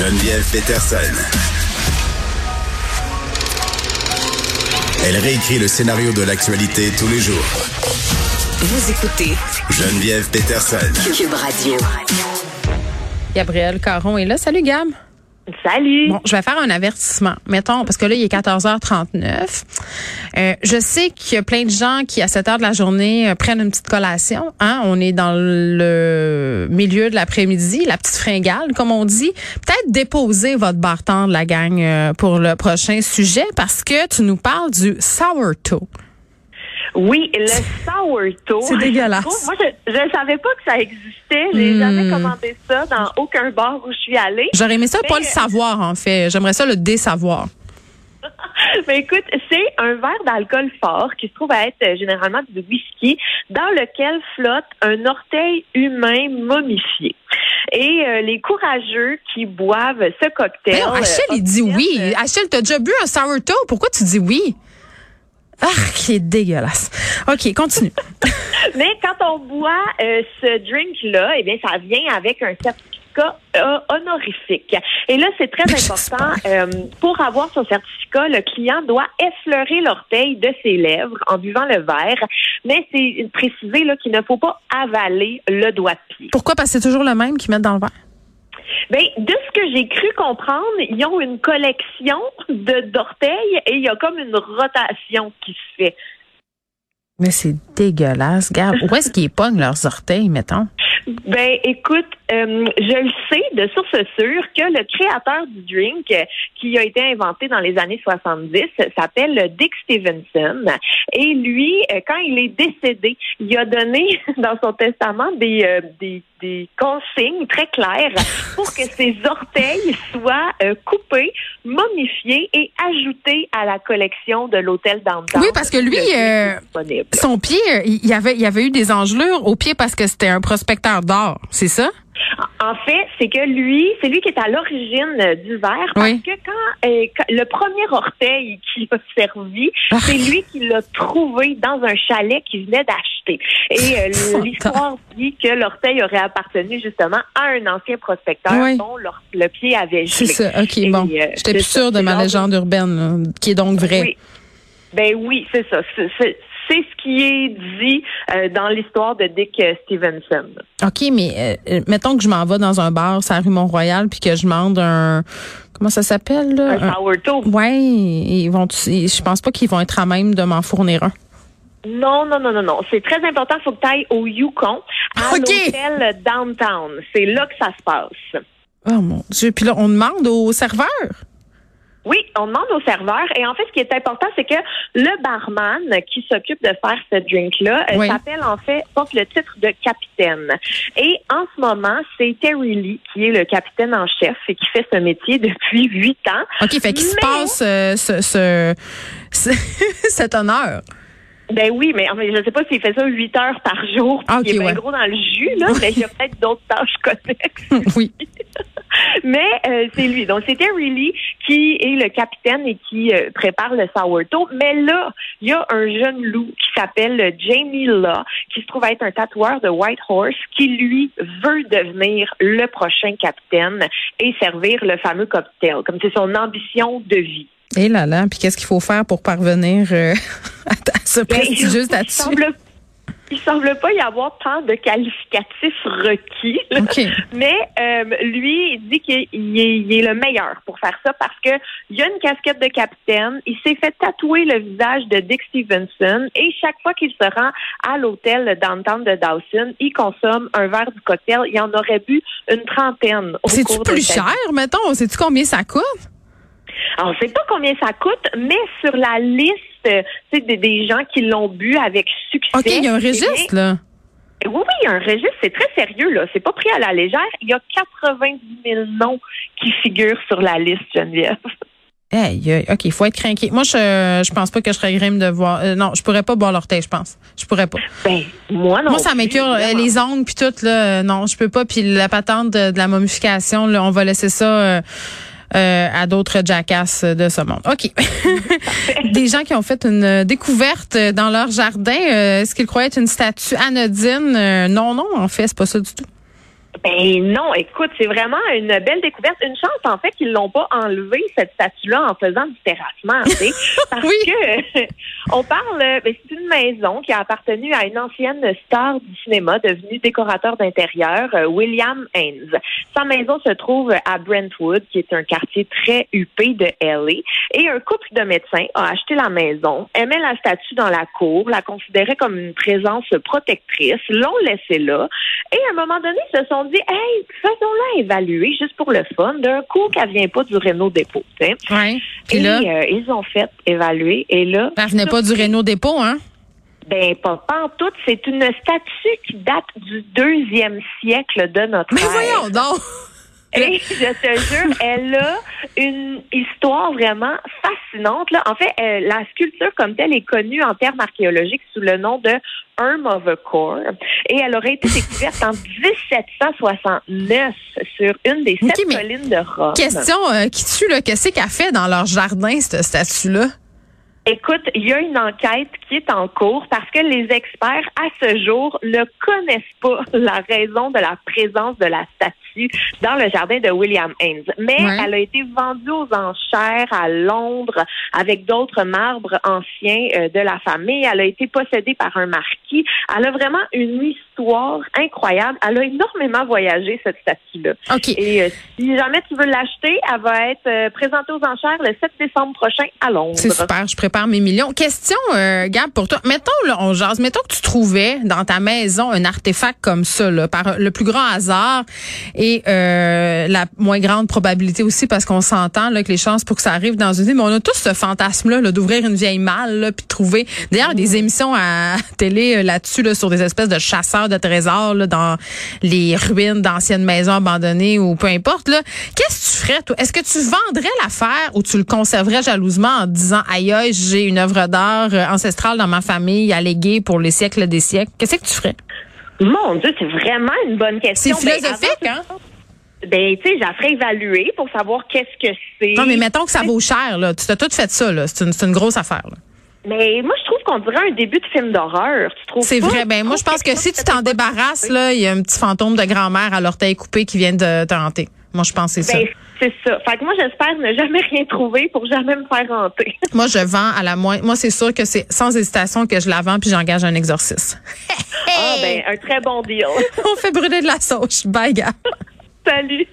Geneviève Peterson. Elle réécrit le scénario de l'actualité tous les jours. Vous écoutez Geneviève Peterson. Cube Radio. Gabriel Caron est là. Salut Gab. Salut. Bon, je vais faire un avertissement. Mettons, parce que là, il est 14h39. Euh, je sais qu'il y a plein de gens qui, à cette heure de la journée, euh, prennent une petite collation. Hein? On est dans le milieu de l'après-midi, la petite fringale, comme on dit. Peut-être déposer votre bartend de la gang euh, pour le prochain sujet, parce que tu nous parles du sourdough. Oui, le sourdough. C'est dégueulasse. Moi, je ne savais pas que ça existait. J'ai Hmm. jamais commandé ça dans aucun bar où je suis allée. J'aurais aimé ça Mais- pas le savoir, en fait. J'aimerais ça le désavoir. Mais écoute, c'est un verre d'alcool fort qui se trouve à être euh, généralement du whisky dans lequel flotte un orteil humain momifié. Et euh, les courageux qui boivent ce cocktail. Voyons, Achille, euh, il dit oui. euh, Achille, t'as déjà bu un sourdough? Pourquoi tu dis oui? Ah, qui est dégueulasse. OK, continue. Mais quand on boit euh, ce drink-là, eh bien, ça vient avec un certificat euh, honorifique. Et là, c'est très important. euh, pour avoir son certificat, le client doit effleurer l'orteil de ses lèvres en buvant le verre. Mais c'est précisé là, qu'il ne faut pas avaler le doigt de pied. Pourquoi? Parce que c'est toujours le même qu'ils mettent dans le verre? Ben, de ce que j'ai cru comprendre, ils ont une collection de d'orteils et il y a comme une rotation qui se fait. Mais c'est dégueulasse. Regarde, où est-ce qu'ils pognent leurs orteils, mettons? Ben, écoute, euh, je le sais de source sûre que le créateur du drink, euh, qui a été inventé dans les années 70, s'appelle Dick Stevenson. Et lui, euh, quand il est décédé, il a donné dans son testament des, des, des consignes très claires pour que ses orteils soient coupés, momifiés et ajoutés à la collection de l'hôtel Downtown. Oui, parce que lui. Son pied, il y avait, il y avait eu des engelures au pied parce que c'était un prospecteur d'or, c'est ça? En fait, c'est que lui, c'est lui qui est à l'origine euh, du verre parce Oui. que quand, euh, quand- le premier orteil qui a servi, Ah. c'est lui qui l'a trouvé dans un chalet qu'il venait d'acheter. Et euh, l'histoire dit que l'orteil aurait appartenu justement à un ancien prospecteur Oui. dont le pied avait C'est gelé. ça. OK, Et, bon. euh, J'étais c'est plus sûre de C'est ma légende urbaine, là, qui est donc vraie. Oui. Ben oui, c'est ça. C'est c'est- c'est ce qui est dit euh, dans l'histoire de Dick euh, Stevenson. OK, mais euh, mettons que je m'en vais dans un bar, la rue Mont-Royal, puis que je demande un... Comment ça s'appelle, là? Un sourdough. Ouais, ils vont. Je pense pas qu'ils vont être à même de m'en fournir un. Non, non, non, non, non. C'est très important. Il faut que tu ailles au Yukon, à l'hôtel Downtown. C'est là que ça se passe. Oh mon Dieu. Puis là, on demande au serveur? Oui, on demande au serveur. Et en fait, ce qui est important, c'est que le barman qui s'occupe de faire ce drink-là euh, Oui. s'appelle en fait, porte le titre de capitaine. Et en ce moment, c'est Terry Lee qui est le capitaine en chef et qui fait ce métier depuis huit ans. OK, fait qu'il se passe euh, ce, ce, ce- cet honneur. Ben oui, mais je sais pas s'il fait ça huit heures par jour, puis Ah, ok, qu'il est bien ouais. gros dans le jus, là, mais il y a peut-être d'autres tâches connexes. oui. Mais euh, c'est lui. Donc, c'était Lee qui est le capitaine et qui euh, prépare le sourdough. Mais là, il y a un jeune loup qui s'appelle Jamie Law, qui se trouve être un tatoueur de White Horse, qui, lui, veut devenir le prochain capitaine et servir le fameux cocktail, comme c'est son ambition de vie. Et là là, puis qu'est-ce qu'il faut faire pour parvenir euh, à Ben, prestigieux statut? semble il semble pas y avoir tant de qualificatifs requis. Mais euh, lui, il dit qu'il est, le meilleur pour faire ça parce que il a une casquette de capitaine. Il s'est fait tatouer le visage de Dick Stevenson et chaque fois qu'il se rend à l'hôtel downtown de Dawson, il consomme un verre du cocktail. Il en aurait bu une trentaine. C'est-tu de plus cher, mettons? Sais-tu combien ça coûte? Alors, on sait pas combien ça coûte, mais sur la liste euh, des, des gens qui l'ont bu avec succès. OK, il y a un eh registre, là. Oui, oui, il y a un registre, c'est très sérieux, là. C'est pas pris à la légère. Il y a 90 000 noms qui figurent sur la liste, Geneviève. Hey, OK, il faut être craqué. Moi, je je pense pas que je serais grime de voir. euh, non, je pourrais pas boire l'orteil, je pense. Je pourrais pas. Ben, moi non Moi, ça plus, m'écœure euh, les ongles puis tout là. euh, non, je peux pas. Puis la patente de, de la momification, là, on va laisser ça euh, à d'autres jackasses de ce monde. OK. Des gens qui ont fait une découverte dans leur jardin, euh, ce qu'ils croyaient être une statue anodine? euh, non, non, en fait, c'est pas ça du tout. Ben non, écoute, c'est vraiment une belle découverte. Une chance, en fait, qu'ils l'ont pas enlevé, cette statue-là, en faisant du terrassement, tu sais. Parce que, on parle, ben, c'est une maison qui a appartenu à une ancienne star du cinéma, devenue décorateur d'intérieur, euh, William Haynes. Sa maison se trouve à Brentwood, qui est un quartier très huppé de LA. Et un couple de médecins a acheté la maison, aimait la statue dans la cour, la considérait comme une présence protectrice, l'ont laissée là. Et à un moment donné, se sont dit, hey, faisons-la évaluer juste pour le fun, d'un coup qu'elle vient pas du Renault dépôt. Ouais. Et là, euh, ils ont fait évaluer. Et là, elle venait pas du Renault dépôt, hein? Ben, pas, pas en tout. C'est une statue qui date du deuxième siècle de notre Mais voyons donc! Et je te jure, elle a une histoire vraiment fascinante. Là. En fait, euh, la sculpture comme telle est connue en termes archéologiques sous le nom de Of a Core. Et elle aurait été découverte en 1769 sur une des sept collines de Rome. Question euh, qui tue, qu'est-ce qu'elle fait dans leur jardin, cette statue-là? Écoute, il y a une enquête qui est en cours parce que les experts, à ce jour, ne connaissent pas la raison de la présence de la statue dans le jardin de William Haynes. Mais elle a été vendue aux enchères à Londres avec d'autres marbres anciens euh, de la famille. Elle a été possédée par un marquis. Elle a vraiment une histoire incroyable. Elle a énormément voyagé, cette statue-là. Et euh, si jamais tu veux l'acheter, elle va être euh, présentée aux enchères le 7 décembre prochain à Londres. C'est super. Je prépare mes millions. Question, Gab, pour toi. Mettons, là, on jase. Mettons que tu trouvais dans ta maison un artefact comme ça, là, par le plus grand hasard et euh, la moins grande probabilité aussi parce qu'on s'entend là, que les chances pour que ça arrive dans une vie, mais on a tous ce fantasme-là -là, d'ouvrir une vieille malle puis de trouver. D'ailleurs, des émissions à télé euh, là-dessus là, sur des espèces de chasseurs de trésors là, dans les ruines d'anciennes maisons abandonnées ou peu importe. Là, qu'est-ce que tu ferais toi? Est-ce que tu vendrais l'affaire ou tu le conserverais jalousement en disant aïe aïe j'ai une œuvre d'art euh, ancestrale dans ma famille alléguée pour les siècles des siècles Qu'est-ce que tu ferais? Mon Dieu, c'est vraiment une bonne question. C'est ben, philosophique, hein? Ben, tu sais, j'ai évaluer pour savoir qu'est-ce que c'est. Non, mais mettons que ça vaut cher, là. Tu t'as tout fait ça, là. C'est une, une, grosse affaire, là. Mais moi, je trouve qu'on dirait un début de film d'horreur. Tu trouves C'est vrai. Ben, moi, je pense que si tu t'en débarrasses, là, il y a un petit fantôme de grand-mère à l'orteil coupé qui vient de te hanter. Moi, je pense que c'est ben, ça. C'est ça. Fait que moi, j'espère ne jamais rien trouver pour jamais me faire hanter. moi, je vends à la moindre. Moi, c'est sûr que c'est sans hésitation que je la vends puis j'engage un exorciste. ah, ben, un très bon deal. On fait brûler de la sauce. Bye, gars. Salut.